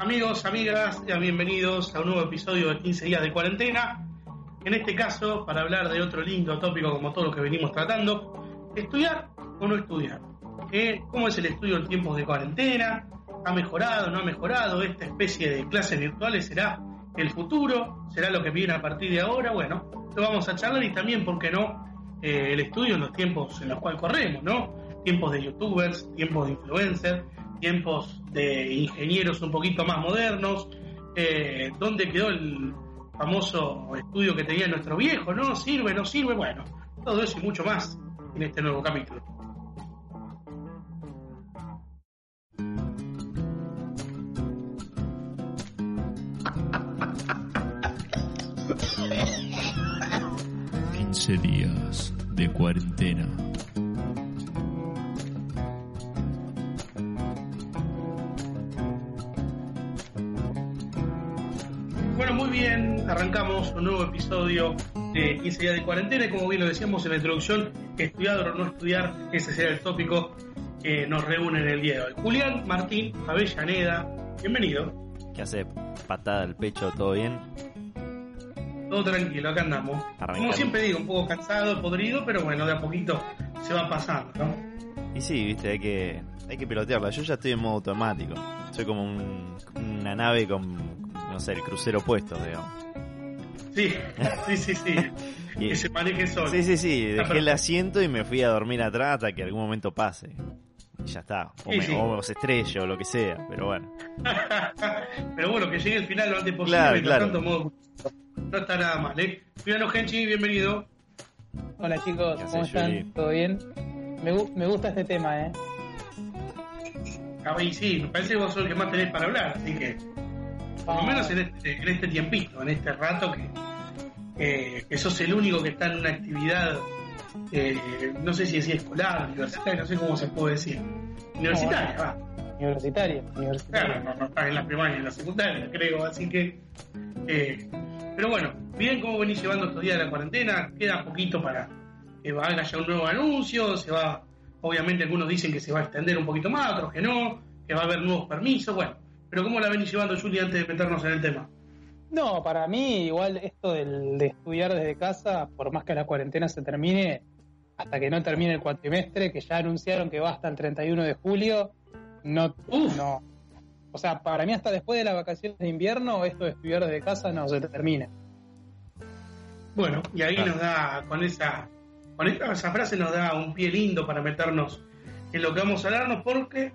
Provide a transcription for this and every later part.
Amigos, amigas, bienvenidos a un nuevo episodio de 15 días de cuarentena. En este caso, para hablar de otro lindo tópico como todo lo que venimos tratando, estudiar o no estudiar. ¿Eh? ¿Cómo es el estudio en tiempos de cuarentena? ¿Ha mejorado, no ha mejorado? ¿Esta especie de clases virtuales será el futuro? ¿Será lo que viene a partir de ahora? Bueno, lo vamos a charlar y también, ¿por qué no? Eh, el estudio en los tiempos en los cuales corremos, ¿no? Tiempos de youtubers, tiempos de influencers, tiempos de ingenieros un poquito más modernos, eh, dónde quedó el famoso estudio que tenía nuestro viejo, ¿no? ¿Sirve, no sirve? Bueno, todo eso y mucho más en este nuevo capítulo. días de cuarentena. Arrancamos un nuevo episodio de 15 días de cuarentena y como bien lo decíamos en la introducción, estudiar o no estudiar, ese será el tópico que nos reúne en el día de hoy. Julián Martín Avellaneda, bienvenido. ¿Qué hace? Patada al pecho, ¿todo bien? Todo tranquilo, acá andamos. Como siempre digo, un poco cansado, podrido, pero bueno, de a poquito se va pasando, ¿no? Y sí, viste, hay que, hay que pilotearla. Yo ya estoy en modo automático. Soy como una nave con, no sé, el crucero puesto, digamos. Sí, sí, sí, sí. que se maneje solo. Sí, sí, sí. Dejé el asiento y me fui a dormir atrás hasta que algún momento pase. Y ya está. O, me, o se estrello o lo que sea, pero bueno. pero bueno, que llegue el final lo antes posible. Claro, claro. Tanto modo no está nada mal, ¿eh? Cuidado, Genchi, bienvenido. Hola chicos, ¿cómo están? ¿Todo bien? Me, me, gusta este tema, ¿eh? Ah, y sí, me parece que vos sos el que más tenés para hablar, así que. Por lo ah. menos en este, en este tiempito, en este rato que, que sos el único que está en una actividad, eh, no sé si es escolar, universitaria, no sé cómo se puede decir. Universitaria, va. Universitaria, universitaria. Claro, no, estás en la primaria, en la secundaria, creo, así que. Eh, pero bueno, miren cómo venís llevando estos días de la cuarentena, queda poquito para que haga ya un nuevo anuncio, se va, obviamente algunos dicen que se va a extender un poquito más, otros que no, que va a haber nuevos permisos, bueno, pero ¿cómo la venís llevando, Julia, antes de meternos en el tema? No, para mí igual esto del, de estudiar desde casa, por más que la cuarentena se termine, hasta que no termine el cuatrimestre, que ya anunciaron que va hasta el 31 de julio, no, no, o sea, para mí hasta después de las vacaciones de invierno, esto de estudiar desde casa no se termina. Bueno, y ahí nos da, con esa, con esa frase nos da un pie lindo para meternos en lo que vamos a hablarnos, porque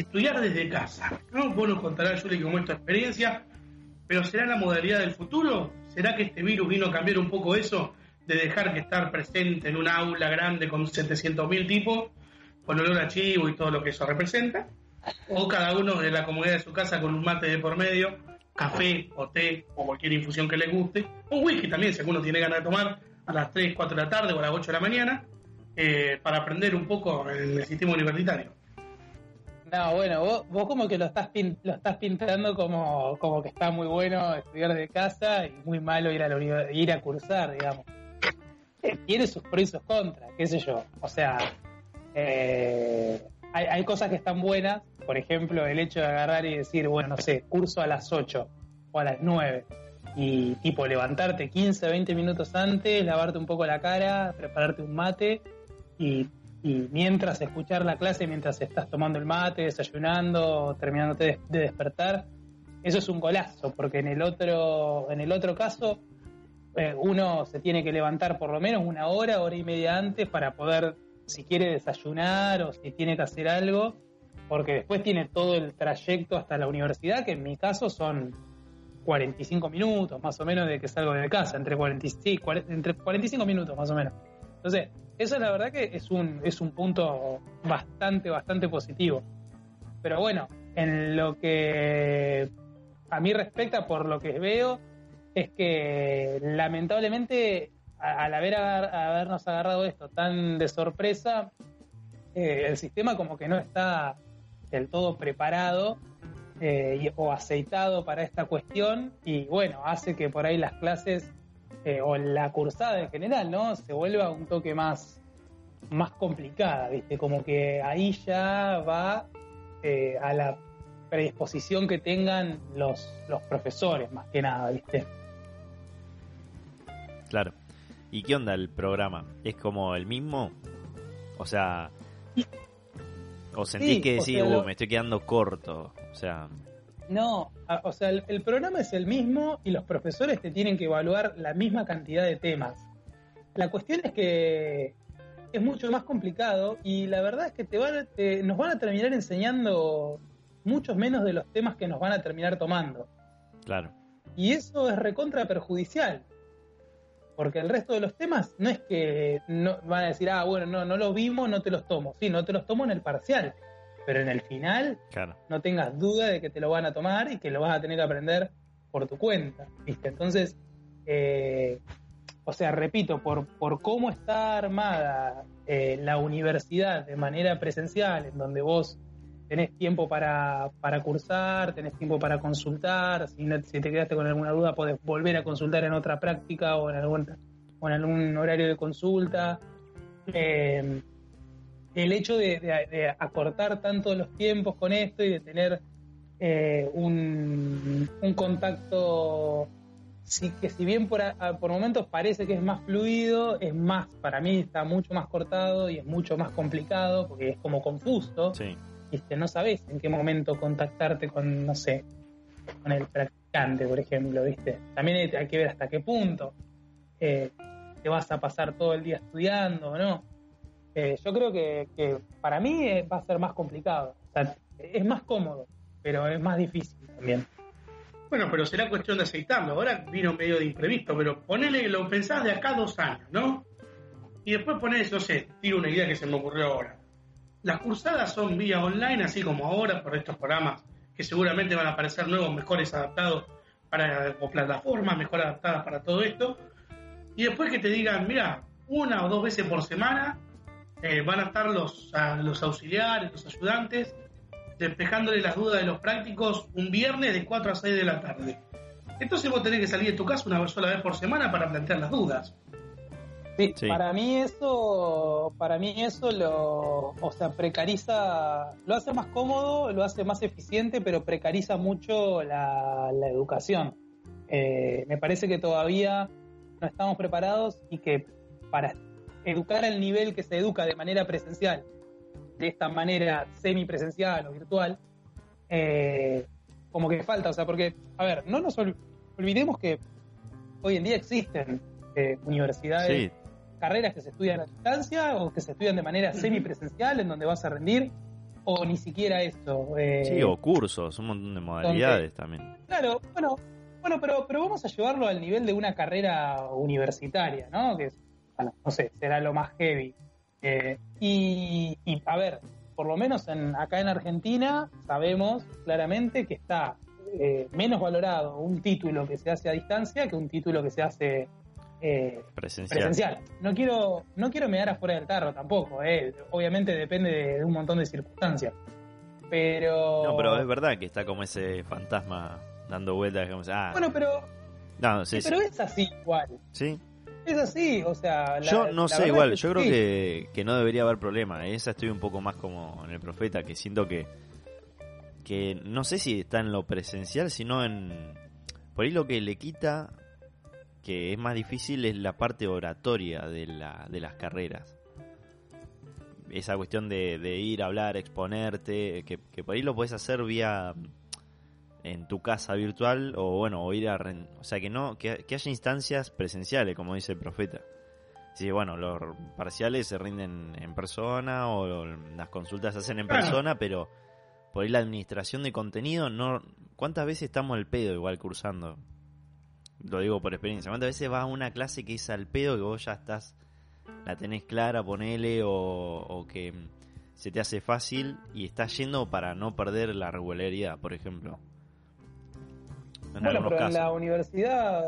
estudiar desde casa, ¿no? Vos nos contarás, Juli, cómo es tu experiencia, pero ¿será la modalidad del futuro? ¿Será que este virus vino a cambiar un poco eso de dejar que estar presente en un aula grande con 700.000 tipos, con olor a chivo y todo lo que eso representa? o cada uno de la comodidad de su casa con un mate de por medio, café o té o cualquier infusión que le guste, un whisky también, si alguno tiene ganas de tomar a las 3, 4 de la tarde o a las 8 de la mañana, eh, para aprender un poco el, sistema universitario. No, bueno, vos, vos como que lo estás lo estás pintando como, como que está muy bueno estudiar de casa y muy malo ir a ir a cursar, digamos. Eh, tiene sus pros y sus contras, qué sé yo. O sea, eh, hay, hay, cosas que están buenas, por ejemplo, el hecho de agarrar y decir, bueno, no sé, curso a las 8 o a las 9 y tipo levantarte 15, 20 minutos antes, lavarte un poco la cara, prepararte un mate y, mientras escuchar la clase, mientras estás tomando el mate, desayunando, terminándote de, despertar, eso es un golazo, porque en el otro, en el otro caso, eh, uno se tiene que levantar por lo menos una hora, hora y media antes para poder si quiere desayunar o si tiene que hacer algo, porque después tiene todo el trayecto hasta la universidad, que en mi caso son 45 minutos más o menos de que salgo de casa, entre, 40, sí, entre 45 minutos más o menos. Entonces, eso es la verdad que es un, es un punto bastante, bastante positivo. Pero bueno, en lo que a mí respecta, por lo que veo, es que lamentablemente al haber habernos agarrado esto tan de sorpresa, eh, el sistema como que no está del todo preparado eh, o aceitado para esta cuestión y bueno, hace que por ahí las clases eh, o la cursada en general, ¿no? Se vuelva un toque más, más complicada, ¿viste? Como que ahí ya va a la predisposición que tengan los, los profesores, más que nada, ¿viste? Claro. ¿Y qué onda el programa? ¿Es como el mismo? O sea, ¿o sentís que decís, uh, me estoy quedando corto? O sea... No, o sea, el, el, programa es el mismo y los profesores te tienen que evaluar la misma cantidad de temas. La cuestión es que es mucho más complicado y la verdad es que te van, nos van a terminar enseñando muchos menos de los temas que nos van a terminar tomando. Claro. Y eso es recontra perjudicial, porque el resto de los temas no es que no, van a decir, ah, bueno, no, no los vimos, no te los tomo. Sí, no te los tomo en el parcial, pero en el final no tengas duda de que te lo van a tomar y que lo vas a tener que aprender por tu cuenta. ¿viste? Entonces, eh, o sea, repito, por, por cómo está armada eh, la universidad de manera presencial, en donde vos tenés tiempo para, para cursar, tenés tiempo para consultar, si, si, te quedaste con alguna duda podés volver a consultar en otra práctica o en algún, o en algún horario de consulta. Eh, el hecho de, acortar tanto los tiempos con esto y de tener eh, un, un, contacto sí, que si bien por, por momentos parece que es más fluido, es más, para mí está mucho más cortado y es mucho más complicado porque es como confuso. Sí no sabes en qué momento contactarte con, no sé, con el practicante, por ejemplo, ¿viste? También hay que ver hasta qué punto eh, te vas a pasar todo el día estudiando, ¿no? Eh, yo creo que, para mí eh, va a ser más complicado. es más cómodo, pero es más difícil también. Bueno, pero será cuestión de aceitarlo. Ahora vino medio de imprevisto, pero ponele, lo pensás de acá dos años, ¿no? Y después ponés, no sé, tiro una idea que se me ocurrió ahora las cursadas son vía online, así como ahora, por estos programas que seguramente van a aparecer nuevos, mejores adaptados para o plataformas, mejor adaptadas para todo esto. Y después que te digan, mira, una o dos veces por semana eh, van a estar los, los auxiliares, los ayudantes, despejándole las dudas de los prácticos un viernes de 4 a 6 de la tarde. Entonces vos tenés que salir de tu casa una sola vez por semana para plantear las dudas. Sí, para mí eso, para mí eso lo, o sea, precariza, lo hace más cómodo, lo hace más eficiente, pero precariza mucho la, educación. Eh, me parece que todavía no estamos preparados y que para educar al nivel que se educa de manera presencial, de esta manera semipresencial o virtual, eh, como que falta, o sea, porque, a ver, no nos olvidemos que hoy en día existen eh, universidades carreras que se estudian a distancia o que se estudian de manera semipresencial en donde vas a rendir o ni siquiera eso. Eh, sí, o cursos, un montón de modalidades también. Claro, bueno, bueno, pero, pero vamos a llevarlo al nivel de una carrera universitaria, ¿no? Que bueno, no sé, será lo más heavy. Eh, y, a ver, por lo menos en, acá en Argentina sabemos claramente que está eh, menos valorado un título que se hace a distancia que un título que se hace eh, presencial. No quiero, no quiero mear afuera del tarro tampoco, eh. obviamente depende de, un montón de circunstancias. Pero. No, pero es verdad que está como ese fantasma dando vueltas. Como, ah. Bueno, pero. No, sí, pero es así igual. Sí. Es así, o sea. yo no sé, igual. yo creo que, que no debería haber problema. Esa estoy un poco más como en el profeta, que siento que. Que no sé si está en lo presencial, sino en. Por ahí lo que le quita que es más difícil es la parte oratoria de, la, de las carreras. Esa cuestión de, ir a hablar, exponerte, que, por ahí lo puedes hacer vía en tu casa virtual o bueno, o ir a... O sea, que no que, haya instancias presenciales, como dice el profeta. Sí, bueno, los parciales se rinden en persona o las consultas se hacen en persona, pero por ahí la administración de contenido, no ¿cuántas veces estamos al pedo igual cursando? Lo digo por experiencia. ¿Cuántas veces vas a una clase que es al pedo que vos ya estás, la tenés clara, ponele, o, o que se te hace fácil y estás yendo para no perder la regularidad, por ejemplo? En bueno, pero en la universidad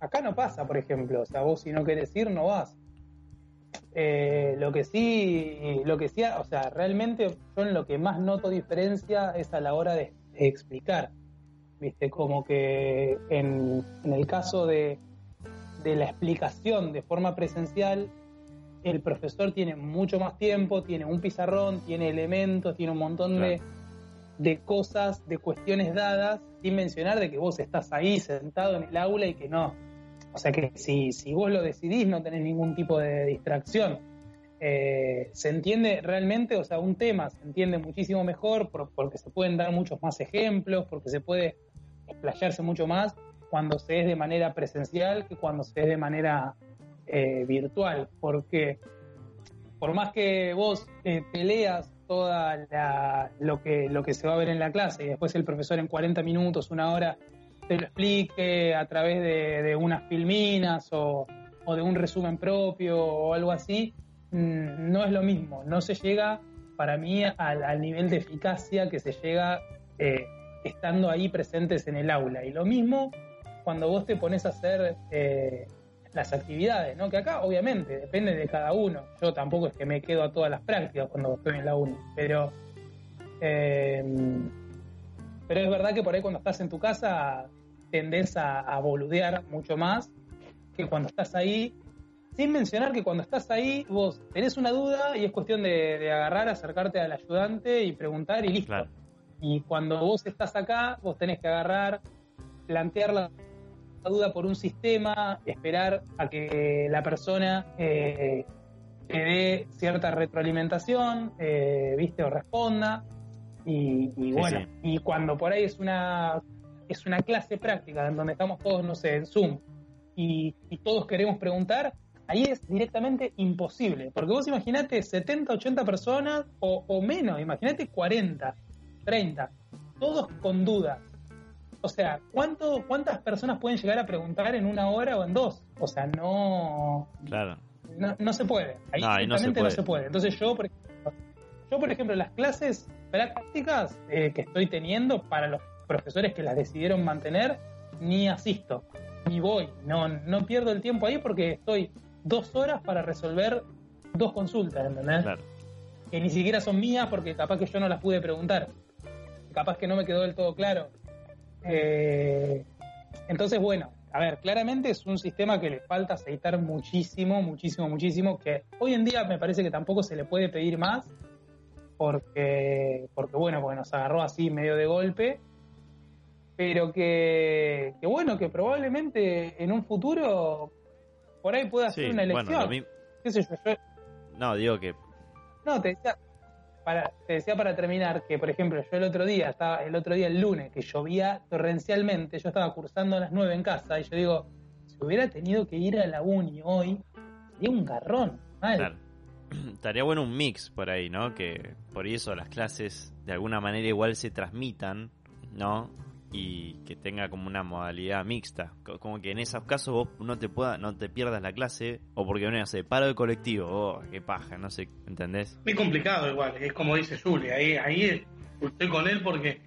acá no pasa, por ejemplo. O sea, vos si no querés ir, no vas. Eh, lo que sí, lo que sí, o sea, realmente yo en lo que más noto diferencia es a la hora de, explicar. Viste, como que en, el caso de, de la explicación de forma presencial, el profesor tiene mucho más tiempo, tiene un pizarrón, tiene elementos, tiene un montón de, de cosas, de cuestiones dadas, sin mencionar de que vos estás ahí sentado en el aula y que no. O sea que si, si vos lo decidís no tenés ningún tipo de distracción. Eh, se entiende realmente, o sea, un tema se entiende muchísimo mejor porque se pueden dar muchos más ejemplos, porque se puede explayarse mucho más cuando se es de manera presencial que cuando se es de manera eh, virtual, porque por más que vos eh, peleas toda lo que lo que se va a ver en la clase y después el profesor en 40 minutos, una hora te lo explique a través de, unas filminas o, de un resumen propio o algo así, mm, no es lo mismo, no se llega para mí al, nivel de eficacia que se llega eh, estando ahí presentes en el aula. Y lo mismo cuando vos te pones a hacer eh, las actividades, ¿no? Que acá, obviamente, depende de cada uno. Yo tampoco es que me quedo a todas las prácticas cuando estoy en la uni, pero. Eh, pero es verdad que por ahí cuando estás en tu casa tendés a, boludear mucho más que cuando estás ahí. Sin mencionar que cuando estás ahí, vos tenés una duda y es cuestión de, agarrar, acercarte al ayudante y preguntar y listo. Y cuando vos estás acá, vos tenés que agarrar, plantear duda por un sistema, esperar a que la persona eh, te dé cierta retroalimentación, eh, viste, o responda. Y, bueno, y cuando por ahí es una es una clase práctica en donde estamos todos, no sé, en Zoom, y, todos queremos preguntar, ahí es directamente imposible. Porque vos imaginate 70, 80 personas o, o menos, imagínate 40, 30, todos con dudas o sea, ¿cuánto, ¿cuántas personas pueden llegar a preguntar en una hora o en dos? O sea, no. Claro. No, se puede. Ahí no, no, se puede. Entonces, yo, por ejemplo, yo, por ejemplo las clases prácticas eh, que estoy teniendo para los profesores que las decidieron mantener, ni asisto, ni voy. No, no pierdo el tiempo ahí porque estoy dos horas para resolver dos consultas, ¿entendés? Claro. Que ni siquiera son mías porque capaz que yo no las pude preguntar. Capaz que no me quedó del todo claro. Eh, entonces, bueno, a ver, claramente es un sistema que le falta aceitar muchísimo, muchísimo, muchísimo, que hoy en día me parece que tampoco se le puede pedir más, porque, porque bueno, porque nos agarró así medio de golpe, pero que, bueno, que probablemente en un futuro por ahí pueda ser una elección. no, digo que... No, te decía, para, te decía para terminar que, por ejemplo, yo el otro día, estaba, el otro día, el lunes, que llovía torrencialmente, yo estaba cursando a las 9 en casa, y yo digo, si hubiera tenido que ir a la uni hoy, sería un garrón. Claro. Estaría bueno un mix por ahí, ¿no? Que por eso las clases de alguna manera igual se transmitan, ¿no? Y que tenga como una modalidad mixta. Como que en esos casos vos no te pueda, no te pierdas la clase, o porque no sé, paro de colectivo, oh, qué paja, no sé, ¿entendés? Muy complicado igual, es como dice Juli, ahí, ahí estoy con él porque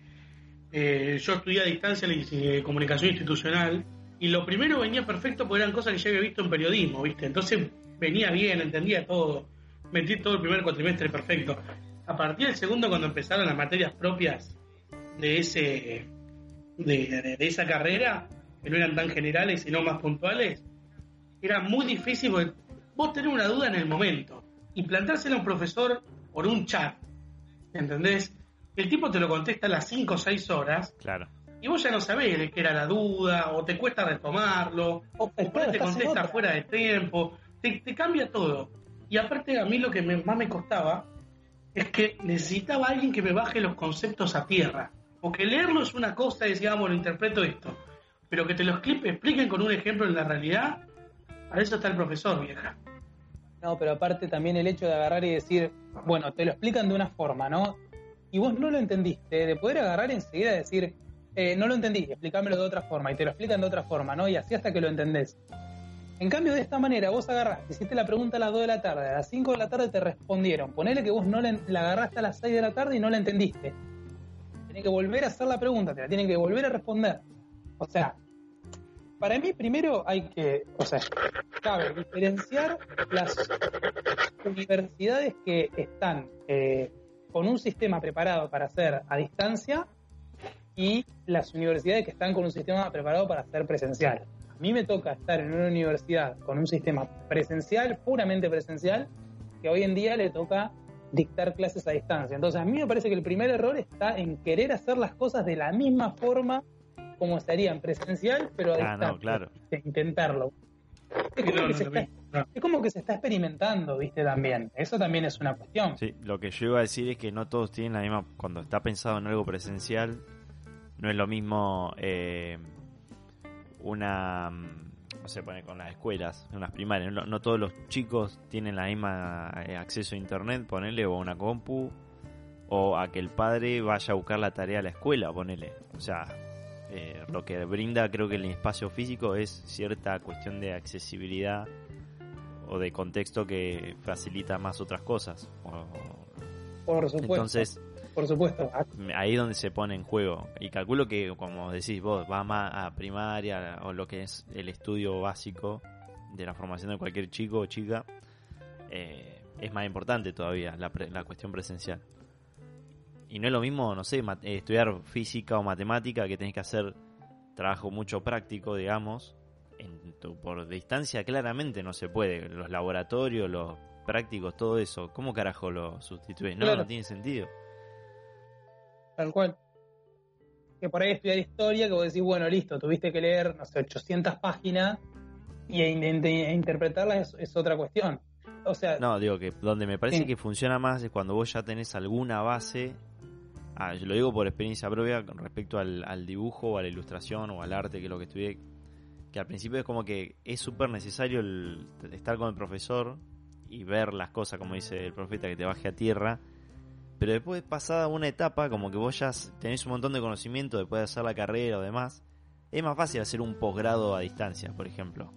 eh, yo estudié a distancia en comunicación institucional y lo primero venía perfecto porque eran cosas que ya había visto en periodismo, ¿viste? Entonces venía bien, entendía todo, metí todo el primer cuatrimestre perfecto. A partir del segundo, cuando empezaron las materias propias de ese de, esa carrera, que no eran tan generales, sino más puntuales, era muy difícil porque vos tenés una duda en el momento y plantársela a un profesor por un chat, ¿entendés? El tipo te lo contesta a las 5 o 6 horas. Claro. Y vos ya no sabés de qué era la duda, o te cuesta retomarlo, o, te contesta fuera de tiempo, te, cambia todo. Y aparte a mí lo que más me costaba es que necesitaba alguien que me baje los conceptos a tierra. Porque leerlo es una cosa y decir, lo interpreto esto. Pero que te lo expliquen con un ejemplo en la realidad, para eso está el profesor, vieja. No, pero aparte también el hecho de agarrar y decir, bueno, te lo explican de una forma, ¿no? y vos no lo entendiste, de poder agarrar enseguida y decir, eh, no lo entendí, explícamelo de otra forma, y te lo explican de otra forma, ¿no? Y así hasta que lo entendés. En cambio, de esta manera, vos agarraste, hiciste la pregunta a las 2 de la tarde, a las 5 de la tarde te respondieron. Ponele que vos no la, la agarraste a las 6 de la tarde y no la entendiste. Tenés que volver a hacer la pregunta, te la tienen que volver a responder. O sea, para mí primero hay que, o sea, cabe diferenciar las universidades que están eh, con un sistema preparado para hacer a distancia y las universidades que están con un sistema preparado para hacer presencial. A mí me toca estar en una universidad con un sistema presencial, puramente presencial, que hoy en día le toca dictar clases a distancia. Entonces a mí me parece que el primer error está en querer hacer las cosas de la misma forma como se haría en presencial, pero a Ah, distancia. no, claro. de intentarlo. Es como, No, no está, es como que se está experimentando, ¿viste? También. Eso también es una cuestión. Sí, lo que yo iba a decir es que no todos tienen la misma. Cuando está pensado en algo presencial, no es lo mismo eh, una. No sé, pone con las escuelas, en las primarias. No, no todos los chicos tienen la misma eh, acceso a internet, ponele, o a una compu, o a que el padre vaya a buscar la tarea a la escuela, ponele. O sea, eh, lo que brinda, creo que el espacio físico es cierta cuestión de accesibilidad o de contexto que facilita más otras cosas. O- Por supuesto. entonces, por supuesto. Ah, ahí es donde se pone en juego. Y calculo que, como decís vos, va más a primaria o lo que es el estudio básico de la formación de cualquier chico o chica, eh, es más importante todavía la, pre- la cuestión presencial. Y no es lo mismo, no sé, estudiar física o matemática que tenés que hacer trabajo mucho práctico, digamos. En tu- por distancia claramente no se puede. Los laboratorios, los prácticos, todo eso. ¿Cómo carajo lo sustituís? No, Claro. no tiene sentido. Tal cual. Que por ahí estudiar historia, que vos decís, bueno, listo, tuviste que leer, no sé, 800 páginas y e, e interpretarlas es, es otra cuestión. O sea, No, digo que donde me parece Sí. que funciona más es cuando vos ya tenés alguna base. Ah, yo lo digo por experiencia propia con respecto al, al dibujo o a la ilustración o al arte, que es lo que estudié. Que al principio es como que es súper necesario el- estar con el profesor y ver las cosas, como dice el profeta, que te baje a tierra. Pero después, pasada una etapa, como que vos ya tenés un montón de conocimiento después de hacer la carrera o demás, es más fácil hacer un posgrado a distancia, por ejemplo.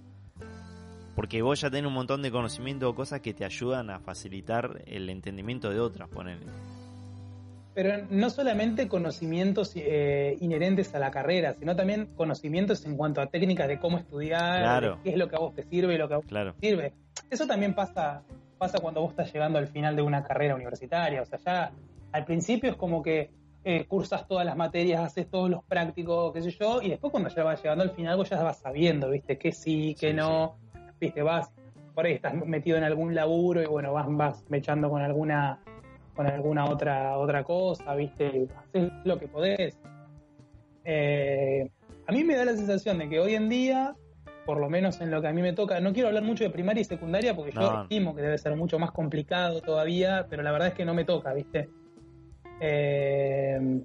Porque vos ya tenés un montón de conocimiento o cosas que te ayudan a facilitar el entendimiento de otras, ponele. pero no solamente conocimientos eh, inherentes a la carrera, sino también conocimientos en cuanto a técnicas de cómo estudiar, Claro. de qué es lo que a vos te sirve y lo que a vos Claro. te sirve. Eso también pasa, pasa cuando vos estás llegando al final de una carrera universitaria. O sea, ya al principio es como que eh, cursas todas las materias, haces todos los prácticos, qué sé yo, y después cuando ya vas llegando al final vos ya vas sabiendo, ¿viste? Que sí, que Sí, no, ¿viste? Vas, por ahí estás metido en algún laburo y bueno, vas, vas mechando con alguna con alguna otra otra cosa, ¿viste? Haces lo que podés. Eh, a mí me da la sensación de que hoy en día, por lo menos en lo que a mí me toca, no quiero hablar mucho de primaria y secundaria porque yo estimo que debe ser mucho más complicado todavía, pero la verdad es que no me toca, ¿viste? Eh,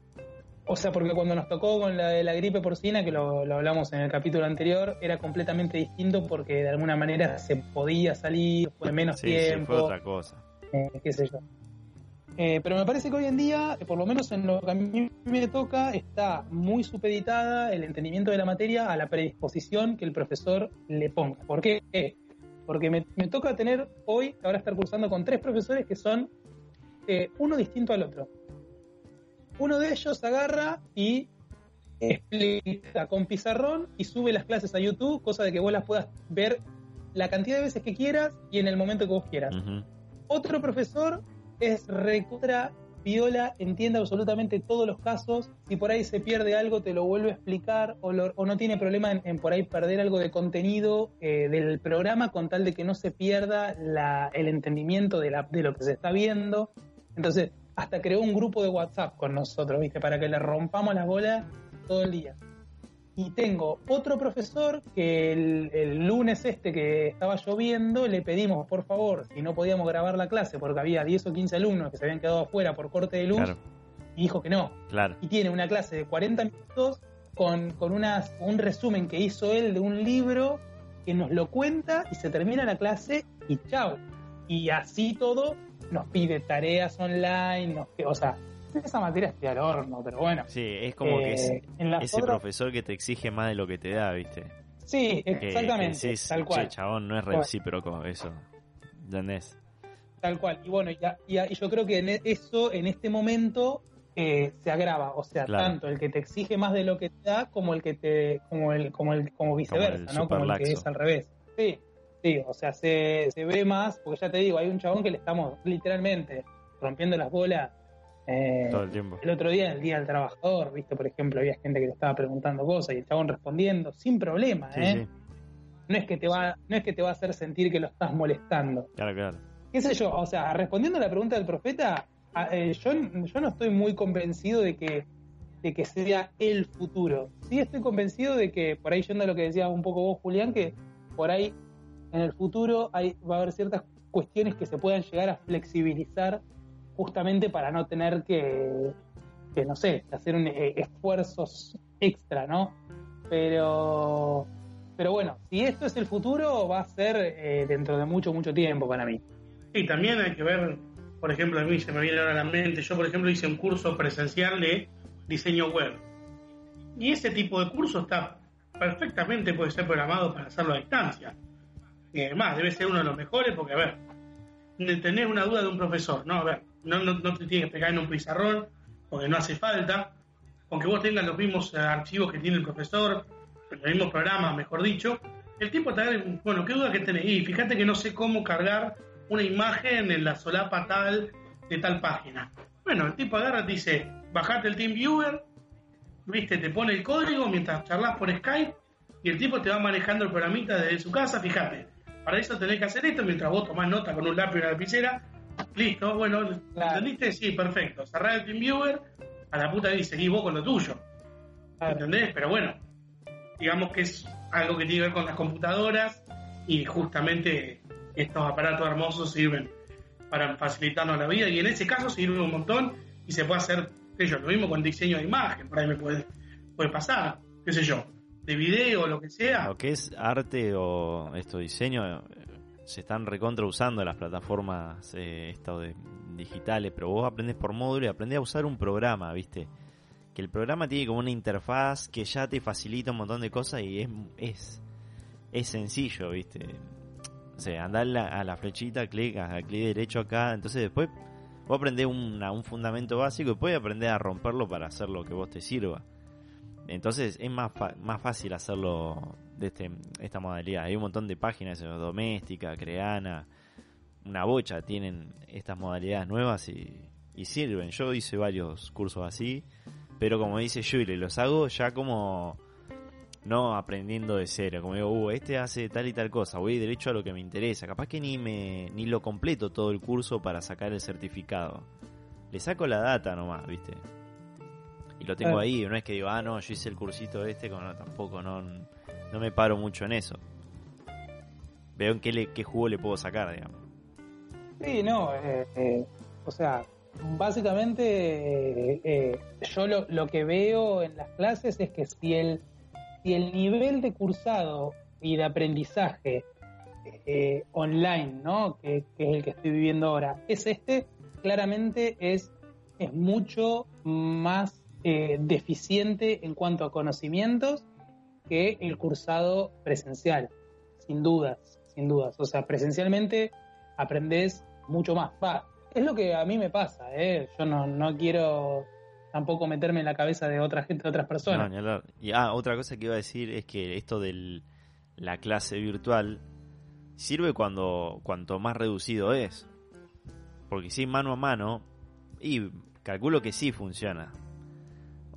o sea, porque cuando nos tocó con la de la gripe porcina, que lo, lo hablamos en el capítulo anterior, era completamente distinto porque de alguna manera se podía salir, fue menos Sí, sí, tiempo fue otra cosa. eh, qué sé yo. Eh, pero me parece que hoy en día, eh, por lo menos en lo que a mí me toca, está muy supeditada el entendimiento de la materia a la predisposición que el profesor le ponga. ¿Por qué? Porque me, me toca tener hoy, ahora estar cursando con tres profesores que son eh, uno distinto al otro. Uno de ellos agarra y explica con pizarrón y sube las clases a YouTube, cosa de que vos las puedas ver la cantidad de veces que quieras y en el momento que vos quieras. Otro profesor es recontra viola, entiende absolutamente todos los casos. Si por ahí se pierde algo, te lo vuelve a explicar o, lo- no tiene problema en, en por ahí perder algo de contenido eh, del programa con tal de que no se pierda la- el entendimiento de, la, de lo que se está viendo. Entonces, hasta creó un grupo de WhatsApp con nosotros, ¿viste? Para que le rompamos las bolas todo el día. Y tengo otro profesor que el, el lunes este que estaba lloviendo le pedimos por favor si no podíamos grabar la clase porque había 10 o 15 alumnos que se habían quedado afuera por corte de luz Claro, y dijo que no. claro. Y tiene una clase de 40 minutos con, con unas, un resumen que hizo él de un libro que nos lo cuenta y se termina la clase y chao. Y así todo nos pide tareas online, nos- o sea, esa materia estoy al horno, pero bueno. Sí, es como que es Eh, ese otras- profesor que te exige más de lo que te da, ¿viste? Sí, Que- que exactamente, decís, tal cual. "Che, chabón, no es recíproco eso. ¿Entendés? Tal cual. Y bueno, y, a- y a- y yo creo que en e- eso en este momento eh, se agrava. O sea, Claro. tanto el que te exige más de lo que te da como el que te, como el, como el, como viceversa, el ¿no? Como el que es al revés. Sí, sí, o sea, se, se ve más, porque ya te digo, hay un chabón que le estamos literalmente rompiendo las bolas. Eh, Todo el tiempo. el otro día, el día del trabajador, viste, por ejemplo, había gente que le estaba preguntando cosas y el chabón respondiendo sin problema, Sí, ¿eh? sí. No es que te va, no es que te va a hacer sentir que lo estás molestando Claro, claro. qué sé yo, o sea, respondiendo a la pregunta del profeta, eh, yo, yo no estoy muy convencido de que, de que sea el futuro. Sí estoy convencido de que, por ahí yendo a lo que decías un poco vos, Julián, que por ahí en el futuro hay, va a haber ciertas cuestiones que se puedan llegar a flexibilizar justamente para no tener que, que no sé, hacer un, eh, esfuerzos extra, ¿no? Pero, pero bueno, si esto es el futuro, va a ser eh, dentro de mucho, mucho tiempo para mí. Y también hay que ver, por ejemplo, a mí se me viene ahora la mente, yo por ejemplo hice un curso presencial de diseño web. Y ese tipo de curso está perfectamente, puede ser programado para hacerlo a distancia. Y además debe ser uno de los mejores porque, a ver, de tener una duda de un profesor, ¿no? A ver, no, no, no te tienes que pegar en un pizarrón porque no hace falta. Aunque vos tengas los mismos eh, archivos que tiene el profesor, los mismos programas, mejor dicho, el tipo te da, bueno, ¿qué duda que tenés? Y fíjate que no sé cómo cargar una imagen en la solapa tal de tal página. Bueno, el tipo agarra dice, bajate el TeamViewer, viste, te pone el código mientras charlas por Skype y el tipo te va manejando el programita desde su casa, fíjate. Para eso tenés que hacer esto mientras vos tomás nota con un lápiz y una lapicera. Listo, bueno, Claro. ¿entendiste? Sí, perfecto. Cerrá el TeamViewer, a la puta y seguís vos con lo tuyo. Claro. ¿Entendés? Pero bueno, digamos que es algo que tiene que ver con las computadoras y justamente estos aparatos hermosos sirven para facilitarnos la vida y en ese caso sirve un montón y se puede hacer, qué sé yo, lo mismo con diseño de imagen, por ahí me puede, puede pasar, qué sé yo, de video o lo que sea. Lo que es arte o esto diseño se están recontra usando las plataformas eh, digitales, pero vos aprendes por módulo y aprendés a usar un programa, ¿viste? Que el programa tiene como una interfaz que ya te facilita un montón de cosas y es es, es sencillo, ¿viste? O sea, andar la- a la flechita, clic, clic derecho acá, entonces después vos aprendés un fundamento básico y puedes aprender a romperlo para hacer lo que vos te sirva. Entonces es más, más fácil hacerlo de este, esta modalidad. Hay un montón de páginas, eh, doméstica, creana, una bocha tienen estas modalidades nuevas y, y sirven. Yo hice varios cursos así, pero como dice Julie, los hago ya como no aprendiendo de cero, como digo, uh, este hace tal y tal cosa, voy derecho a lo que me interesa. Capaz que ni me ni lo completo todo el curso para sacar el certificado. Le saco la data nomás, ¿viste? Y lo tengo ahí, no es que digo, ah, no, yo hice el cursito este, como no, tampoco, no, no me paro mucho en eso. Veo en qué, le, jugo le puedo sacar, digamos. Sí, no, eh, eh, o sea, básicamente eh, yo lo, lo que veo en las clases es que si el, si el nivel de cursado y de aprendizaje online, ¿no? Que, que es el que estoy viviendo ahora, es este, claramente es, es mucho más eh, deficiente en cuanto a conocimientos que el cursado presencial, sin dudas, sin dudas. O sea, presencialmente aprendes mucho más. Va, es lo que a mí me pasa, ¿eh? Yo no, no quiero tampoco meterme en la cabeza de otra gente, de otras personas. Y ah, otra cosa que iba a decir es que esto de la clase virtual sirve cuando cuanto más reducido es. Porque si mano a mano, y calculo que sí funciona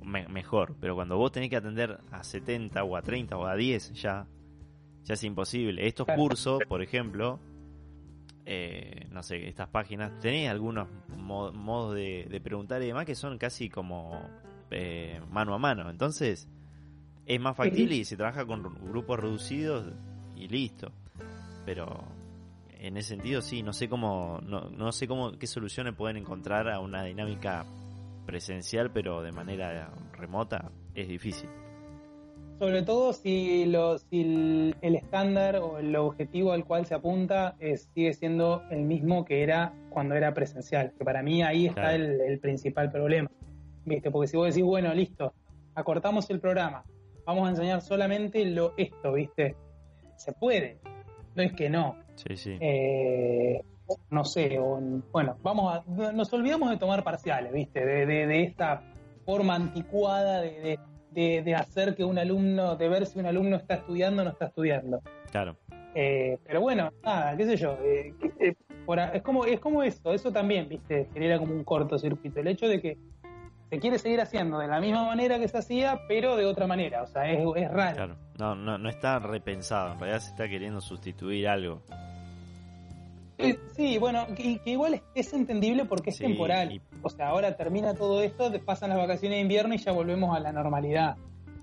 me- mejor, pero cuando vos tenés que atender a 70 o a 30 o a 10 ya, ya es imposible. Estos Claro. cursos, por ejemplo, eh, no sé, estas páginas, tenés algunos mo- modos de, de preguntar y demás que son casi como eh, mano a mano. Entonces, es más factible y se trabaja con grupos reducidos y listo. Pero en ese sentido sí, no sé cómo, no, no sé cómo, qué soluciones pueden encontrar a una dinámica presencial, pero de manera remota es difícil. sobre todo si, lo, si el, el estándar o el objetivo al cual se apunta es, sigue siendo el mismo que era cuando era presencial. Que para mí ahí está Claro. el, el principal problema. ¿Viste? Porque si vos decís, bueno, listo, acortamos el programa, vamos a enseñar solamente lo esto, ¿viste? Se puede. No es que no. Sí, sí. Eh, no sé, o, bueno, vamos a, nos olvidamos de tomar parciales, ¿viste? De, de- de esta forma anticuada de, de- hacer que un alumno, de ver si un alumno está estudiando o no está estudiando. Claro. Eh, pero bueno, nada, qué sé yo. eh, eh, por es, como, es como eso, eso también, ¿viste? Genera como un cortocircuito. El hecho de que se quiere seguir haciendo de la misma manera que se hacía, pero de otra manera. O sea, es, es raro. Claro. No, no, no está repensado. En realidad se está queriendo sustituir algo. Eh, Sí, bueno, que, que igual es, es entendible porque es Sí, temporal. y- O sea, ahora termina todo esto, te pasan las vacaciones de invierno y ya volvemos a la normalidad.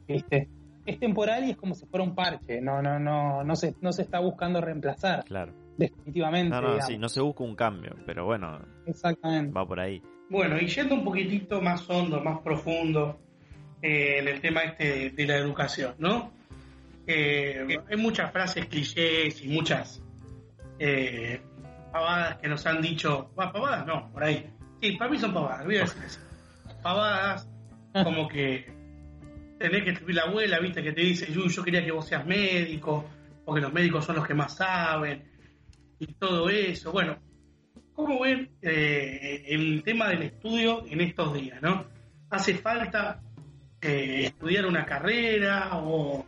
¿Viste? Es temporal y es como si fuera un parche. No, no, no, no se, no se está buscando reemplazar, Claro. definitivamente. No, no, digamos. sí, no se busca un cambio, pero bueno, Exactamente. va por ahí. Bueno, y yendo un poquitito más hondo, más profundo eh, en el tema este de, de la educación, ¿no? Eh, hay muchas frases clichés y muchas eh, pavadas que nos han dicho, "Bah, pavadas no, por ahí. Sí, para mí son pavadas, voy a decir eso. Pavadas como que tenés que escribir la abuela, viste, que te dice, yo, yo quería que vos seas médico, porque los médicos son los que más saben, y todo eso. Bueno, ¿Cómo ven eh, el tema del estudio en estos días? ¿no? ¿Hace falta eh, estudiar una carrera o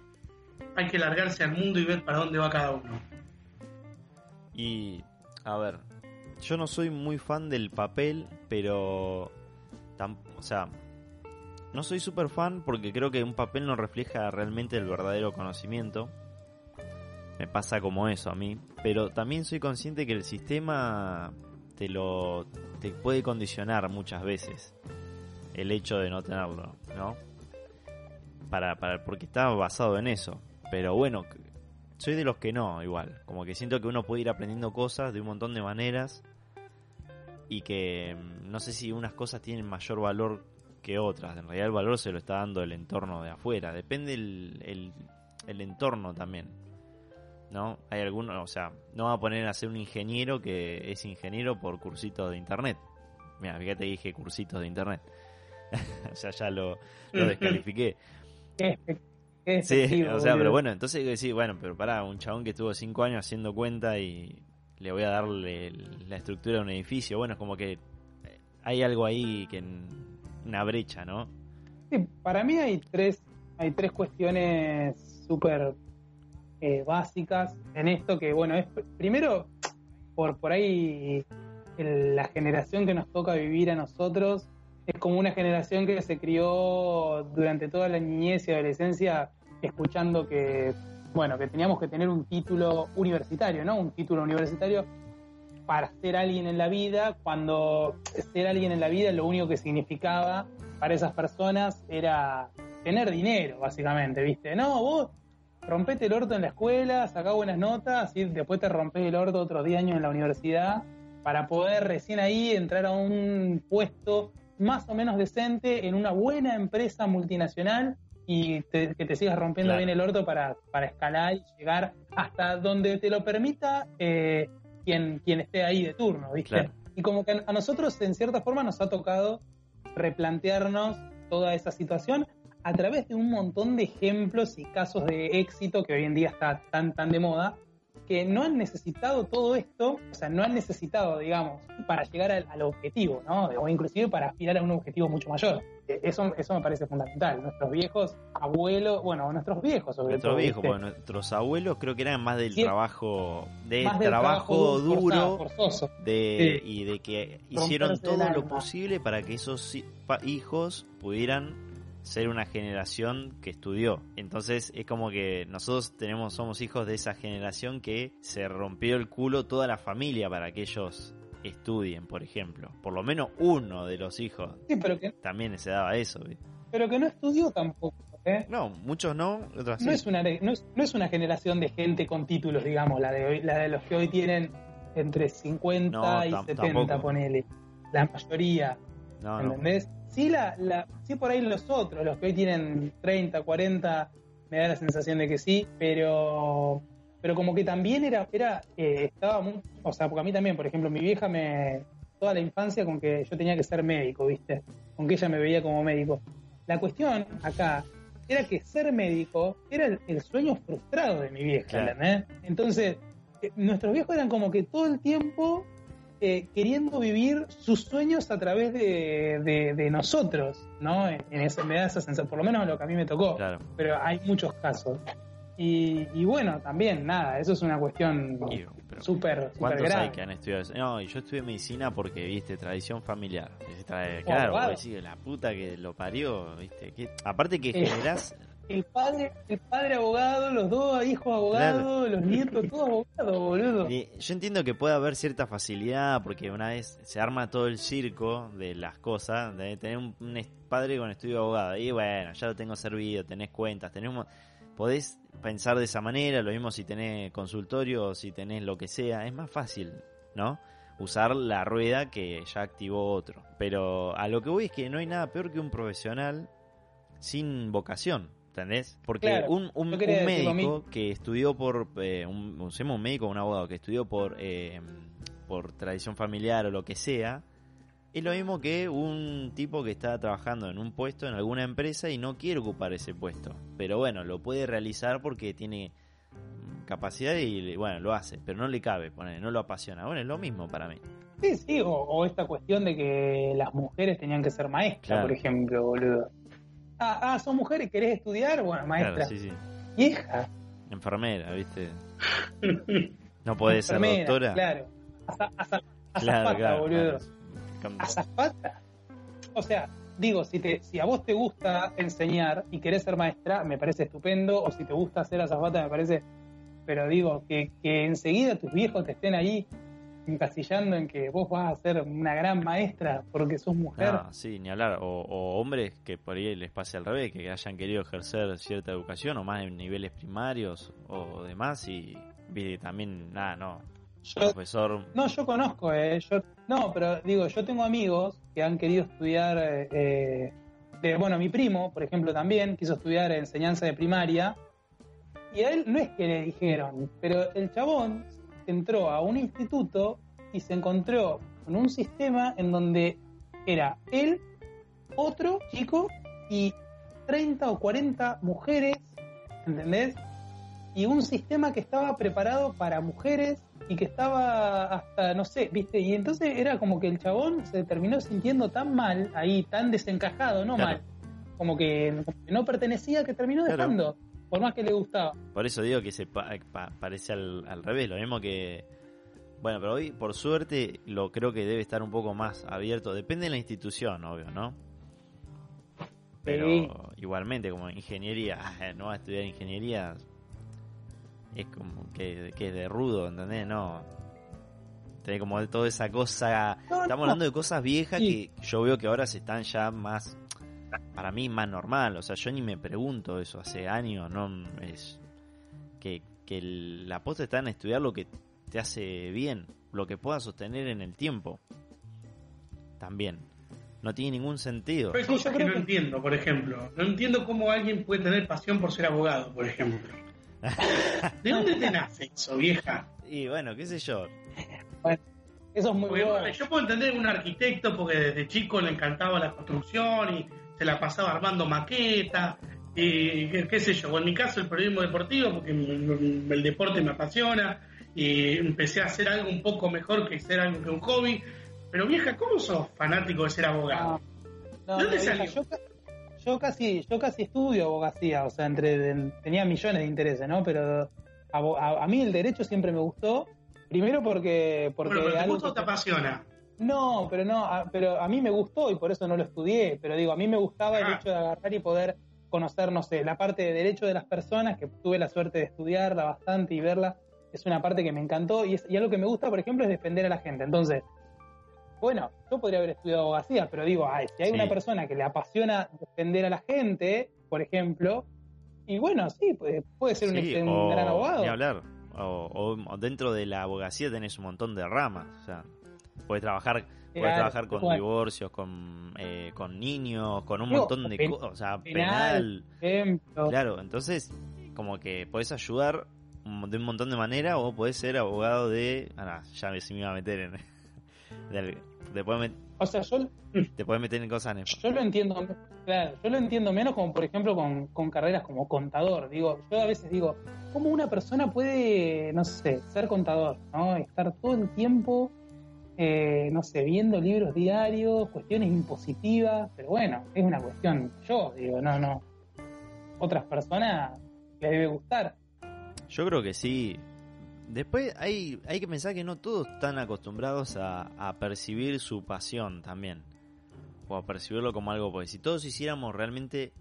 hay que largarse al mundo y ver para dónde va cada uno? Y, a ver, yo no soy muy fan del papel, pero, o sea, no soy súper fan porque creo que un papel no refleja realmente el verdadero conocimiento. Me pasa como eso a mí, pero también soy consciente que el sistema te lo te puede condicionar muchas veces el hecho de no tenerlo, ¿no? Para, para porque está basado en eso. Pero bueno, soy de los que no, igual. Como que siento que uno puede ir aprendiendo cosas de un montón de maneras. Y que mm, no sé si unas cosas tienen mayor valor que otras. En realidad el valor se lo está dando el entorno de afuera. Depende el, el, el entorno también. ¿No? Hay algunos, o sea, no va a poner a ser un ingeniero que es ingeniero por cursitos de internet. Mira, fíjate dije cursitos de internet. o sea, ya lo, lo descalifiqué. Qué Sí, o sea, pero bueno, entonces sí, bueno, pero pará, un chabón que estuvo cinco años haciendo cuenta y le voy a darle la estructura de un edificio, bueno, es como que hay algo ahí que una brecha, ¿no? Sí, para mí hay tres, hay tres cuestiones súper eh, básicas en esto que, bueno, es primero, por, por ahí el- la generación que nos toca vivir a nosotros es como una generación que se crió durante toda la niñez y adolescencia escuchando que, bueno, que teníamos que tener un título universitario, ¿no? Un título universitario para ser alguien en la vida, cuando ser alguien en la vida lo único que significaba para esas personas era tener dinero, básicamente, ¿viste? No, vos rompete el orto en la escuela, sacá buenas notas, y después te rompes el orto otros 10 años en la universidad para poder recién ahí entrar a un puesto más o menos decente en una buena empresa multinacional y te- que te sigas rompiendo Claro. bien el orto para, para escalar y llegar hasta donde te lo permita eh, quien, quien esté ahí de turno, ¿viste? Claro. Y como que a nosotros en cierta forma nos ha tocado replantearnos toda esa situación a través de un montón de ejemplos y casos de éxito que hoy en día está tan tan de moda que no han necesitado todo esto, o sea, no han necesitado, digamos, para llegar al, al objetivo, ¿no? O inclusive para aspirar a un objetivo mucho mayor. Eh, Eso, eso me parece fundamental. Nuestros viejos abuelos, bueno, nuestros viejos sobre Nuestros todo. viejos, porque nuestros abuelos creo que eran más del Sí. trabajo, de Más del trabajo, duro, forzoso. de, Sí. y de que hicieron todo lo posible para que esos hijos pudieran ser una generación que estudió. Entonces es como que nosotros tenemos somos hijos de esa generación que se rompió el culo toda la familia para que ellos estudien, por ejemplo. Por lo menos uno de los hijos Sí, pero que, también se daba eso. pero que no estudió tampoco. ¿eh? No, muchos no, otros no sí. es una no es, no es una generación de gente con títulos, digamos, la de hoy, la de los que hoy tienen entre 50 No, y tam- 70, tampoco. ponele. La mayoría, No, no. Sí, la, la, sí por ahí los otros, los que hoy tienen 30, 40, me da la sensación de que sí, pero pero como que también era, era eh, estaba muy, o sea, porque a mí también, por ejemplo, mi vieja me, toda la infancia con que yo tenía que ser médico, ¿viste? Con que ella me veía como médico. La cuestión acá era que ser médico era el, el sueño frustrado de mi vieja. Entonces, eh, nuestros viejos eran como que todo el tiempo eh, queriendo vivir sus sueños a través de, de- de nosotros, ¿no? En, ese, me da esa sensación, por lo menos lo que a mí me tocó Claro. pero hay muchos casos. Y, y bueno, también, nada, eso es una cuestión súper, súper ¿Cuántos grave. hay que han estudiado eso? No, y yo estudié medicina porque, viste, tradición familiar. Se trae- O claro, la puta que lo parió, viste. que- aparte que Eh. generás El padre, el padre abogado, los dos hijos abogados, los nietos, todos abogados, boludo. Y yo entiendo que puede haber cierta facilidad porque una vez se arma todo el circo de las cosas, de tener un, padre con estudio de abogado. Y bueno, ya lo tengo servido, tenés cuentas, tenés un podés pensar de esa manera, lo mismo si tenés consultorio o si tenés lo que sea, es más fácil, ¿no? Usar la rueda que ya activó otro. Pero a lo que voy es que no hay nada peor que un profesional sin vocación. ¿Entendés? Porque Claro, un, un- un médico que estudió por, eh, un, un médico o un abogado que estudió por, eh, por tradición familiar o lo que sea, es lo mismo que un tipo que está trabajando en un puesto en alguna empresa y no quiere ocupar ese puesto. Pero bueno, lo puede realizar porque tiene capacidad y bueno, lo hace, pero no le cabe, ponele, no lo apasiona. Bueno, es lo mismo para mí. Sí, sí, o, o esta cuestión de que las mujeres tenían que ser maestras, Claro. por ejemplo, boludo. Ah, ah, son mujeres, ¿querés estudiar? Bueno, maestra. Claro, sí, sí. Hija, Enfermera, ¿viste? No podés ser doctora. Claro. Aza- aza- azafata, claro, boludo. claro. azafata. O sea, digo, si te, si a vos te gusta enseñar y querés ser maestra, me parece estupendo, o si te gusta ser azafata, me parece, pero digo, que, que enseguida tus viejos te estén ahí encasillando en que vos vas a ser una gran maestra porque sos mujer. No, sí, ni hablar. O, o hombres que por ahí les pase al revés, que hayan querido ejercer cierta educación o más en niveles primarios o demás y también, nada, no. Yo, Profesor, no, yo conozco, eh, yo, no, pero digo, yo tengo amigos que han querido estudiar, eh, eh, de, bueno, mi primo, por ejemplo, también quiso estudiar enseñanza de primaria, y a él no es que le dijeron, pero el chabón entró a un instituto y se encontró con un sistema en donde era él, otro chico y 30 o 40 mujeres, ¿entendés? Y un sistema que estaba preparado para mujeres y que estaba hasta, no sé, ¿viste? Y entonces era como que el chabón se terminó sintiendo tan mal ahí, tan desencajado, no Claro. mal, como que, como que no pertenecía, que terminó Claro. Por más que le gustaba. por eso digo que se pa- pa- parece al, al revés, lo mismo que... Bueno, pero hoy, por suerte, lo creo que debe estar un poco más abierto. Depende de la institución, obvio, ¿no? Pero Sí. igualmente, como ingeniería, no va a estudiar ingeniería, es como que, que es de rudo, ¿entendés? No. Tiene como toda esa cosa. No, Estamos no. hablando de cosas viejas Sí. que yo veo que ahora se están ya más. Para mí, más normal. O sea, yo ni me pregunto eso hace años, ¿no? Es. Que, que el- la posta está en estudiar lo que te hace bien, lo que puedas sostener en el tiempo. También. No tiene ningún sentido. Pero hay cosas que no que- entiendo, por ejemplo. No entiendo cómo alguien puede tener pasión por ser abogado, por ejemplo. ¿De dónde te nace eso, vieja? Y bueno, qué sé yo. Eso es muy bueno, yo puedo entender un arquitecto porque desde chico le encantaba la construcción y se la pasaba armando maquetas y qué, sé yo, o en mi caso el periodismo deportivo porque el deporte me apasiona y empecé a hacer algo un poco mejor que ser algo que un hobby. Pero vieja, ¿cómo sos fanático de ser abogado? No, ¿De dónde no, hija, salió? yo, ca- yo casi, yo casi estudio abogacía, o sea, entre tenía millones de intereses, ¿no? Pero abo- a, a mí el derecho siempre me gustó. Primero porque, porque bueno, pero ¿te algo gusta o que- te apasiona? No, pero no, a, pero a mí me gustó y por eso no lo estudié. Pero digo, a mí me gustaba el Ah. hecho de agarrar y poder conocer, no sé, la parte de derecho de las personas, que tuve la suerte de estudiarla bastante y verla. Es una parte que me encantó y, es, y algo que me gusta, por ejemplo, es defender a la gente. Entonces, bueno, yo podría haber estudiado abogacía, pero digo, ay, si hay Sí. una persona que le apasiona defender a la gente, por ejemplo, y bueno, sí, puede, puede ser un, Sí, un o gran abogado. Ni hablar. O dentro de la abogacía tenés un montón de ramas. O sea, Puedes trabajar, puedes trabajar con divorcios, con, eh, con niños, con un montón de cosas, o sea, penal. Claro, entonces, como que podés ayudar de un montón de maneras o podés ser abogado de. Ah, no, ya me, sí me iba a meter en. de- te, met- O sea, yo, te podés meter en cosas nefastas. yo lo entiendo, claro, yo lo entiendo menos como por ejemplo con, con carreras como contador. Digo, yo a veces digo, ¿cómo una persona puede, no sé, ser contador, ¿no? Estar todo el tiempo, eh, no sé, viendo libros diarios, cuestiones impositivas, pero bueno, es una cuestión, yo digo, no, no. Otras personas les debe gustar. Yo creo que sí. Después hay, hay que pensar que no todos están acostumbrados a, percibir su pasión también. O a percibirlo como algo. Porque si todos hiciéramos realmente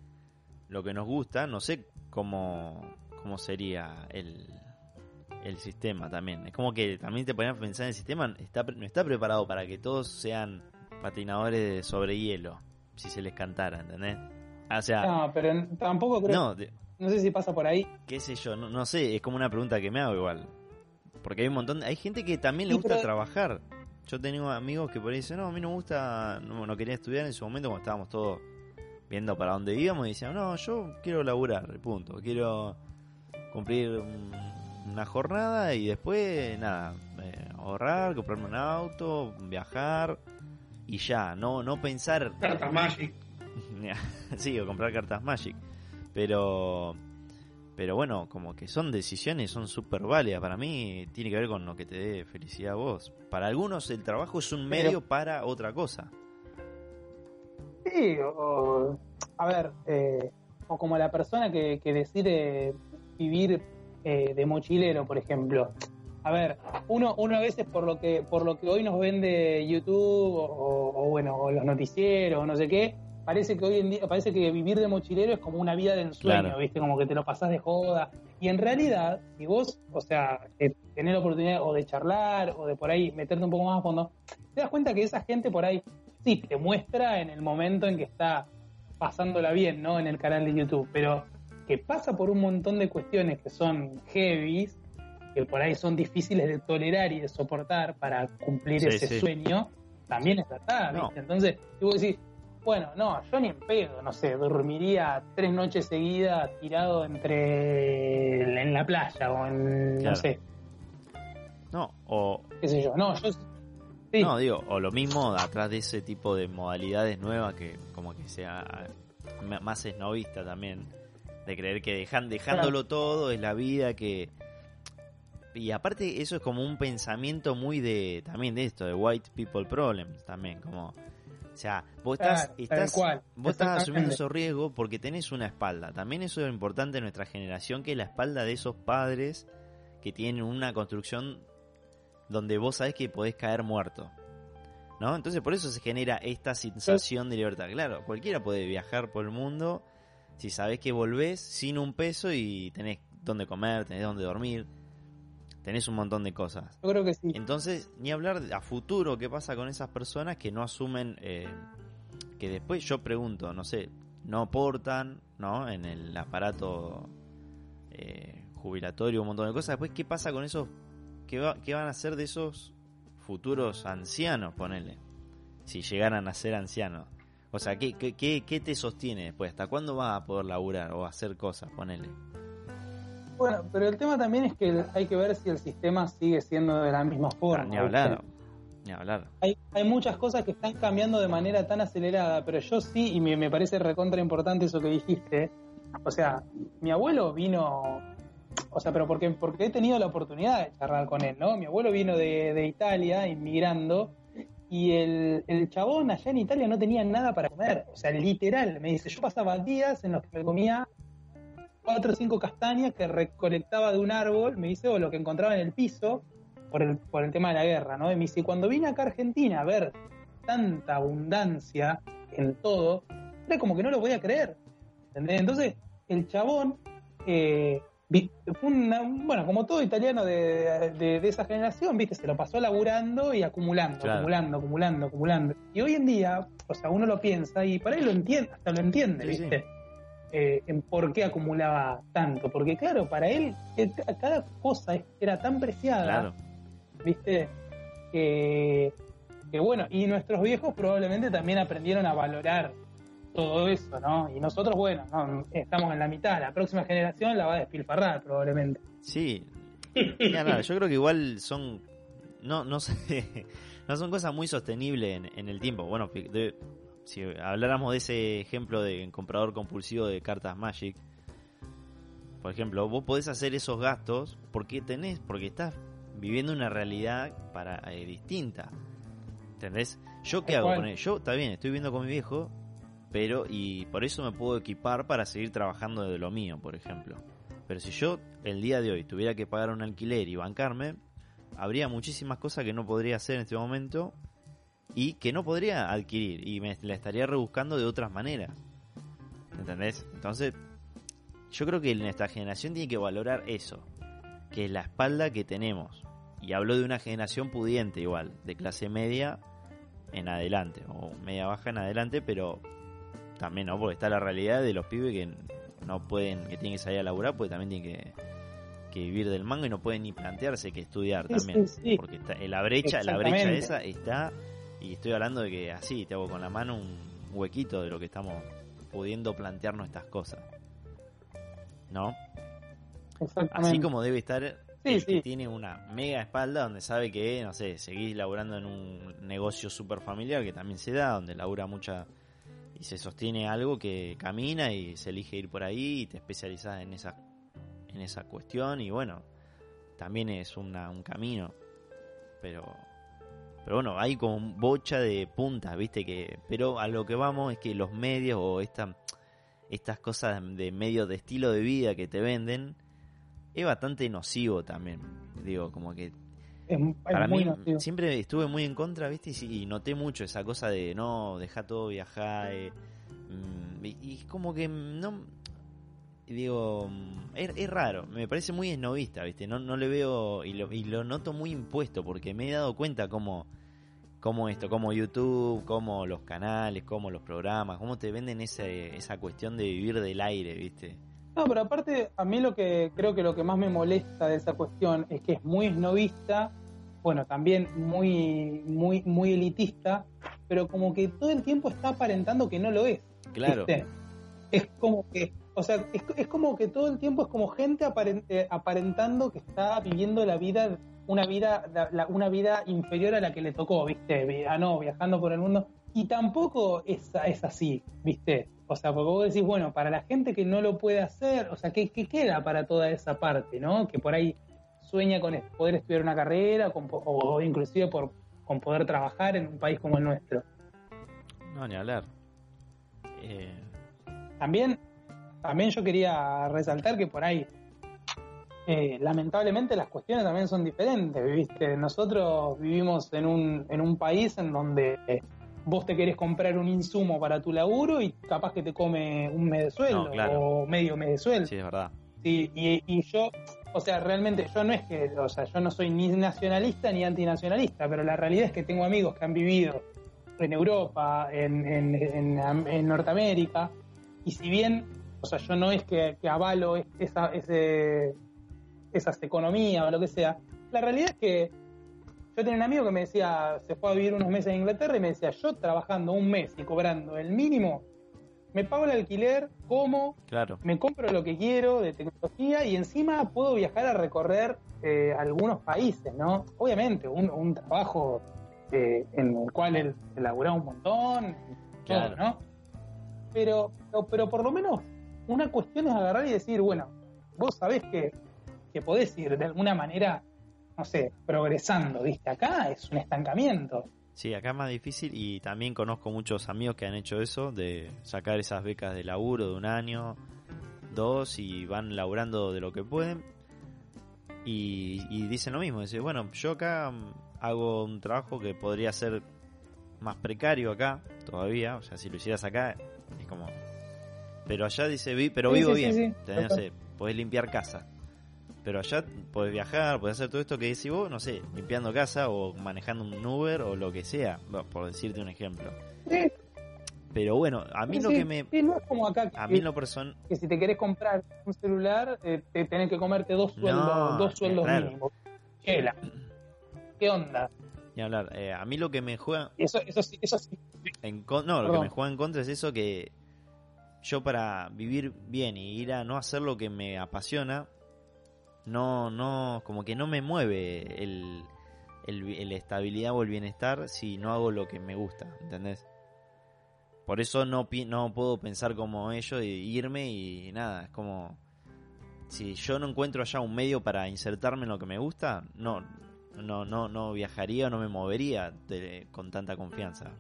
lo que nos gusta, no sé cómo, cómo sería el, el sistema también. Es como que también te ponen a pensar en el sistema. Está, no está preparado para que todos sean patinadores de sobre hielo. Si se les cantara, ¿entendés? O sea, No, pero tampoco creo, no, no sé si pasa por ahí. qué sé yo, no, no sé, es como una pregunta que me hago igual. Porque hay un montón, hay gente que también le Sí, gusta pero- trabajar. Yo tengo amigos que por ahí dicen, no, a mí no me gusta, no, no quería estudiar en su momento cuando estábamos todos viendo para dónde íbamos y decían, no, yo quiero laburar, punto, quiero cumplir un- una jornada y después, nada, eh, ahorrar, comprarme un auto, viajar y ya, no, no pensar Cartas Magic. sí, o comprar cartas Magic. Pero, pero bueno, como que son decisiones, son súper válidas. Para mí tiene que ver con lo que te dé felicidad a vos. Para algunos el trabajo es un Pero- medio para otra cosa. Sí, o, a ver, eh, o como la persona que, que decide vivir eh, de mochilero, por ejemplo. A ver, uno, uno a veces por lo que por lo que hoy nos vende YouTube o, o, bueno o los noticieros o no sé qué, parece que hoy en día parece que vivir de mochilero es como una vida de ensueño, Claro. viste, como que te lo pasás de joda. Y en realidad, si vos, o sea, eh, tenés la oportunidad o de charlar o de por ahí meterte un poco más a fondo, te das cuenta que esa gente por ahí sí te muestra en el momento en que está pasándola bien, ¿no? En el canal de YouTube, pero que pasa por un montón de cuestiones que son heavies, que por ahí son difíciles de tolerar y de soportar para cumplir Sí, ese sí. sueño, también es verdad, No. Entonces, y vos decís, bueno, no, yo ni en pedo, no sé, dormiría tres noches seguidas tirado entre en la playa o en, Claro. no sé, No, o qué sé yo, no, yo sí, no digo, o lo mismo atrás de ese tipo de modalidades nuevas que como que sea m- más esnovista también de creer que dejan dejándolo todo es la vida que y aparte eso es como un pensamiento muy de también de esto de white people problems también como o sea vos estás Claro, estás cual, vos estás asumiendo esos riesgos porque tenés una espalda también eso es importante en nuestra generación que es la espalda de esos padres que tienen una construcción donde vos sabés que podés caer muerto ¿no? Entonces por eso se genera esta sensación de libertad. Claro, cualquiera puede viajar por el mundo si sabés que volvés sin un peso y tenés dónde comer, tenés dónde dormir, tenés un montón de cosas. yo creo que sí. Entonces, ni hablar a futuro qué pasa con esas personas que no asumen, eh, que después yo pregunto, no sé, no aportan, ¿no? En el aparato eh, jubilatorio, un montón de cosas. Después, ¿qué pasa con esos, qué, va- qué van a hacer de esos futuros ancianos, ponele? Si llegaran a ser ancianos. O sea, ¿qué, qué, qué, qué te sostiene después? ¿Hasta cuándo vas a poder laburar o hacer cosas? Ponele. Bueno, pero el tema también es que hay que ver si el sistema sigue siendo de la misma forma. Ni hablar, ni hablar. Hay, hay muchas cosas que están cambiando de manera tan acelerada, pero yo sí, y me, me parece recontra importante eso que dijiste. O sea, mi abuelo vino, o sea, pero porque, porque he tenido la oportunidad de charlar con él, ¿no? Mi abuelo vino de, de Italia, inmigrando, y el, el chabón allá en Italia no tenía nada para comer. O sea, literal, me dice, yo pasaba días en los que me comía cuatro o cinco castañas que recolectaba de un árbol, me dice, o lo que encontraba en el piso, por el, por el tema de la guerra, ¿no? Y me dice, cuando vine acá a Argentina a ver tanta abundancia en todo, era como que no lo podía creer. ¿entendés? Entonces, el chabón, eh, una- bueno, como todo italiano de, de- de esa generación, viste, se lo pasó laburando y acumulando, Claro. acumulando, acumulando, acumulando. Y hoy en día, o sea, uno lo piensa y por ahí lo entiende, hasta lo entiende, Sí, sí. viste. Eh, en por qué acumulaba tanto, porque claro, para él cada cosa era tan preciada, Claro. ¿viste? Que, que bueno, y nuestros viejos probablemente también aprendieron a valorar todo eso, ¿no? Y nosotros, bueno, no, estamos en la mitad, la próxima generación la va a despilfarrar probablemente. Sí, Mira, nada, yo creo que igual son, no, no sé, no son cosas muy sostenibles en, en el tiempo. Bueno, de- si habláramos de ese ejemplo de comprador compulsivo de cartas Magic, por ejemplo, vos podés hacer esos gastos porque tenés, porque estás viviendo una realidad para eh, distinta. ¿Entendés? Yo qué hago con él? Yo, está bien, estoy viviendo con mi viejo, pero y por eso me puedo equipar para seguir trabajando de lo mío, por ejemplo. Pero si yo el día de hoy tuviera que pagar un alquiler y bancarme, habría muchísimas cosas que no podría hacer en este momento y que no podría adquirir y me la estaría rebuscando de otras maneras. ¿Entendés? Entonces, yo creo que nuestra generación tiene que valorar eso, que es la espalda que tenemos. Y hablo de una generación pudiente igual, de clase media en adelante, o media baja en adelante, pero también, ¿no? Porque está la realidad de los pibes que no pueden, que tienen que salir a laburar, porque también tienen que, que vivir del mango y no pueden ni plantearse que estudiar Sí, también. sí, sí. Porque está, la brecha, la brecha esa está, y estoy hablando de que así, te hago con la mano un huequito de lo que estamos pudiendo plantearnos estas cosas. ¿No? Así como debe estar el que tiene una mega espalda donde sabe que, no sé, seguís laburando en un negocio súper familiar que también se da, donde labura mucha y se sostiene algo que camina y se elige ir por ahí y te especializás en esa, en esa cuestión y bueno, también es una, un camino, pero... Pero bueno, hay como bocha de puntas, ¿viste? que Pero a lo que vamos es que los medios o esta, estas cosas de medios de estilo de vida que te venden es bastante nocivo también. Digo, como que Es, es para muy mí nocivo. siempre estuve muy en contra, ¿viste? Y, noté mucho esa cosa de no, deja todo viajar. eh, mm, y, y como que no. Digo, mm, es, es raro, me parece muy esnovista, ¿viste? No, no le veo y lo, y lo noto muy impuesto porque me he dado cuenta cómo, cómo esto, como YouTube, como los canales, como los programas, cómo te venden ese, esa cuestión de vivir del aire, ¿viste? No, pero aparte, a mí lo que creo que lo que más me molesta de esa cuestión es que es muy esnovista, bueno, también muy, muy, muy elitista, pero como que todo el tiempo está aparentando que no lo es. Claro. ¿viste? Es como que, o sea, es, es como que todo el tiempo es como gente aparen- eh, aparentando que está viviendo la vida, una vida, la- la- una vida inferior a la que le tocó, ¿viste? Vi- Ah, no, viajando por el mundo. Y tampoco es, es así, ¿viste? O sea, porque vos decís, bueno, para la gente que no lo puede hacer, o sea, ¿qué, qué queda para toda esa parte, ¿no? Que por ahí sueña con poder estudiar una carrera con po- o inclusive por, con poder trabajar en un país como el nuestro. No, ni hablar. Eh, También, también yo quería resaltar que por ahí, eh, lamentablemente las cuestiones también son diferentes, ¿viste? Nosotros vivimos en un, en un país en donde eh, vos te querés comprar un insumo para tu laburo y capaz que te come un mes de sueldo No, claro. o medio mes de sueldo. sí, es verdad. Sí, y, y yo, o sea, realmente yo no es que, o sea, yo no soy ni nacionalista ni antinacionalista, pero la realidad es que tengo amigos que han vivido en Europa, en, en, en- en Norteamérica, y si bien, o sea, yo no es que, que avalo es- esa, ese, esas economías o lo que sea, la realidad es que yo tenía un amigo que me decía, se fue a vivir unos meses en Inglaterra y me decía, yo trabajando un mes y cobrando el mínimo, me pago el alquiler, como, Claro. me compro lo que quiero de tecnología y encima puedo viajar a recorrer eh, algunos países, ¿no? Obviamente, un, un trabajo eh, en el cual él se laburaba un montón, y todo, Claro. ¿no? Pero, pero, pero por lo menos una cuestión es agarrar y decir, bueno, vos sabés que, que podés ir de alguna manera, no sé, progresando, ¿viste? Acá es un estancamiento. Sí, acá es más difícil y también conozco muchos amigos que han hecho eso, de sacar esas becas de laburo de un año, dos y van laburando de lo que pueden. Y, y dicen lo mismo, dicen, bueno, yo acá mm, hago un trabajo que podría ser más precario acá todavía, o sea, si lo hicieras acá es como... Pero allá dice, vi, pero Sí, vivo sí, bien, sí, tenés, no sé, podés limpiar casa. Pero allá podés viajar, podés hacer todo esto que decís vos, no sé, limpiando casa o manejando un Uber o lo que sea, por decirte un ejemplo. Sí, Pero bueno, a mí sí, lo que me... sí, no es como acá que, A mí lo personal... que si te querés comprar un celular, eh, te tenés que comerte dos sueldos, No, dos sueldos claro. mínimos. Chela. ¿Qué onda? Ni hablar. Eh, a mí lo que me juega. Eso, eso sí, eso sí. En con- no, lo que Perdón. me juega en contra es eso que yo para vivir bien y ir a no hacer lo que me apasiona, no, no, como que no me mueve el, el, el estabilidad o el bienestar si no hago lo que me gusta, ¿entendés? Por eso no, no puedo pensar como ellos y irme y nada, es como si yo no encuentro allá un medio para insertarme en lo que me gusta, no, no, no, no viajaría o no me movería de- con tanta confianza.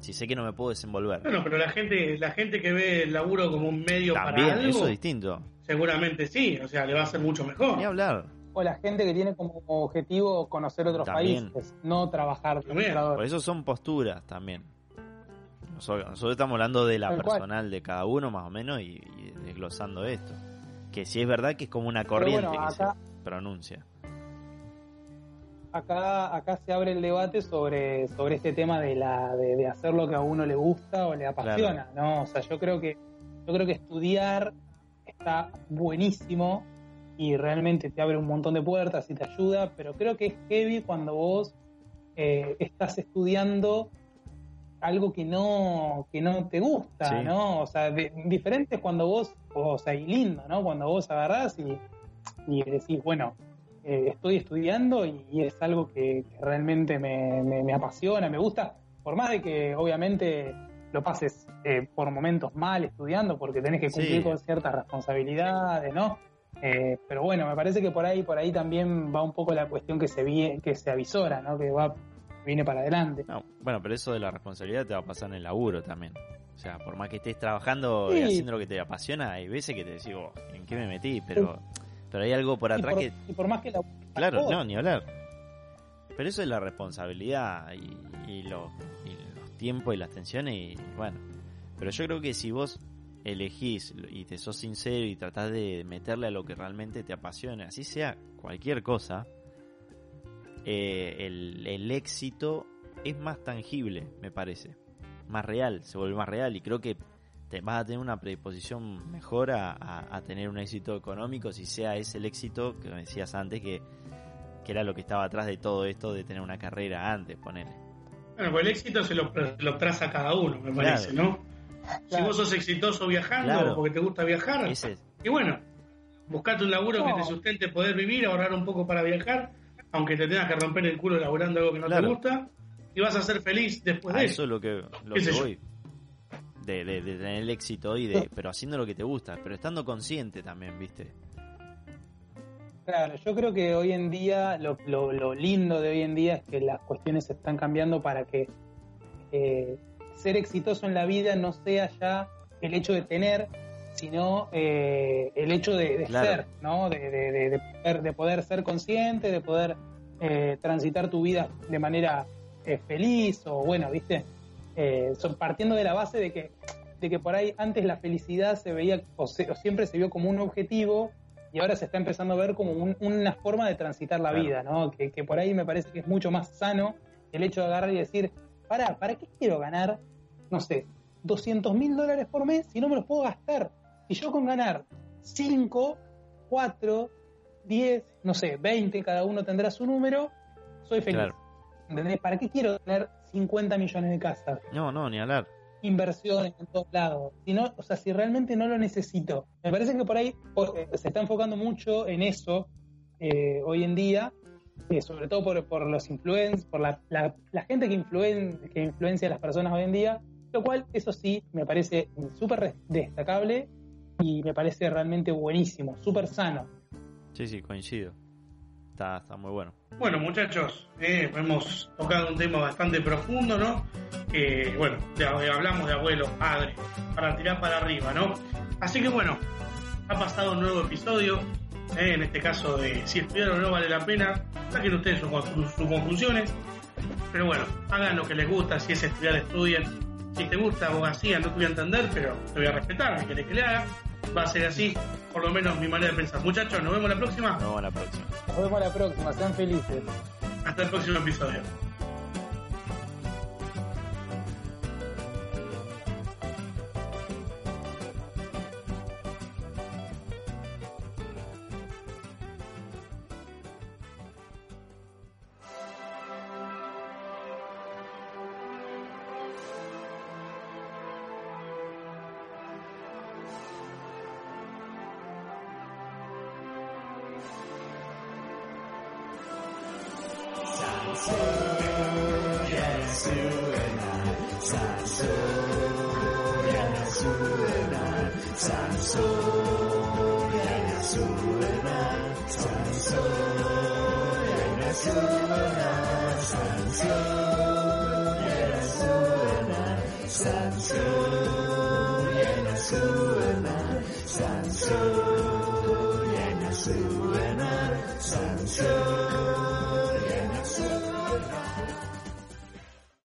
Si sé que no me puedo desenvolver. Bueno, pero la gente, la gente que ve el laburo como un medio También, para algo, eso es distinto. Seguramente sí, o sea, le va a hacer mucho mejor. Ni hablar. O la gente que tiene como objetivo conocer otros También. países, no trabajar. Por eso son posturas también. Nosotros, nosotros estamos hablando de la Tal cual. personal de cada uno más o menos y, y desglosando esto. Que si es verdad que es como una corriente bueno, que se pronuncia. acá acá se abre el debate sobre sobre este tema de la de, de hacer lo que a uno le gusta o le apasiona no o sea yo creo que yo creo que estudiar está buenísimo y realmente te abre un montón de puertas y te ayuda pero creo que es heavy cuando vos eh, estás estudiando algo que no que no te gusta Sí. no o sea de- diferente es cuando vos o sea y lindo no cuando vos agarrás y y decís bueno eh, estoy estudiando y, y es algo que, que realmente me, me- me apasiona, me gusta, por más de que obviamente lo pases eh, por momentos mal estudiando porque tenés que cumplir Sí. con ciertas responsabilidades, ¿no? Eh, pero bueno, me parece que por ahí por ahí también va un poco la cuestión que se vi, que se avisora, ¿no? Que va viene para adelante. No, bueno, pero eso de la responsabilidad te va a pasar en el laburo también. O sea, por más que estés trabajando y haciendo lo que te apasiona, hay veces que te decís, "Oh, ¿en qué me metí? Pero, pero hay algo por Y atrás por, que y por más que la Claro, no, ni hablar. Pero eso es la responsabilidad y, y lo- y los tiempos y las tensiones y bueno. Pero yo creo que si vos elegís y te sos sincero y tratás de meterle a lo que realmente te apasione, así sea cualquier cosa, eh, el, el éxito es más tangible, me parece. Más real, se vuelve más real y creo que te vas a tener una predisposición mejor a, a- a tener un éxito económico si sea ese el éxito que decías antes que, que era lo que estaba atrás de todo esto de tener una carrera antes, ponele. Bueno, pues el éxito se lo, lo traza cada uno, me Claro. parece, ¿no? Si vos sos exitoso viajando Claro. porque te gusta viajar, Ese y bueno, buscate un laburo que te sustente poder vivir, ahorrar un poco para viajar, aunque te tengas que romper el culo laburando algo que no te gusta, y vas a ser feliz después a de eso eso. es lo que, lo ¿Qué que voy. De, de- de tener el éxito y de, pero haciendo lo que te gusta, pero estando consciente también, ¿viste? Claro, yo creo que hoy en día, lo, lo- lo lindo de hoy en día es que las cuestiones se están cambiando para que eh, ser exitoso en la vida no sea ya el hecho de tener, sino eh, el hecho de, de Claro. ser, ¿no? De, de- de- de poder, de poder ser consciente, de poder eh, transitar tu vida de manera eh, feliz o bueno, ¿viste? Eh, son- partiendo de la base de que, de que por ahí antes la felicidad se veía o, se- o siempre se vio como un objetivo y ahora se está empezando a ver como un- una forma de transitar la Claro. vida, ¿no? Que, que por ahí me parece que es mucho más sano el hecho de agarrar y decir, pará, ¿para qué quiero ganar, no sé, 200 mil dólares por mes si no me los puedo gastar? Si yo con ganar 5, 4, 10, no sé, 20, cada uno tendrá su número, soy feliz. Claro. ¿Entendés? ¿Para qué quiero tener 50 millones de casas? No, no, ni hablar. inversiones en todos lados. Si no, o sea, si realmente no lo necesito. Me parece que por ahí eh, se está enfocando mucho en eso eh, hoy en día, eh, sobre todo por, por los influencers, por la, la- la gente que, influen, que influencia a las personas hoy en día, lo cual, eso sí, me parece súper destacable y me parece realmente buenísimo, súper sano. Sí, sí, coincido. Está, está muy bueno. Bueno, muchachos, eh, hemos tocado un tema bastante profundo, ¿no? Que, bueno, ya hablamos de abuelo, padre, para tirar para arriba, ¿no? Así que, bueno, ha pasado un nuevo episodio, eh, en este caso de si estudiar o no vale la pena, saquen ustedes sus, sus- sus conclusiones, pero bueno, hagan lo que les gusta, si es estudiar, estudien. Si te gusta abogacía, no te voy a entender, pero te voy a respetar, si querés que le haga, va a ser así, por lo menos mi manera de pensar. Muchachos, nos vemos la próxima. Nos vemos la próxima. Nos vemos la próxima, sean felices. Hasta el próximo episodio.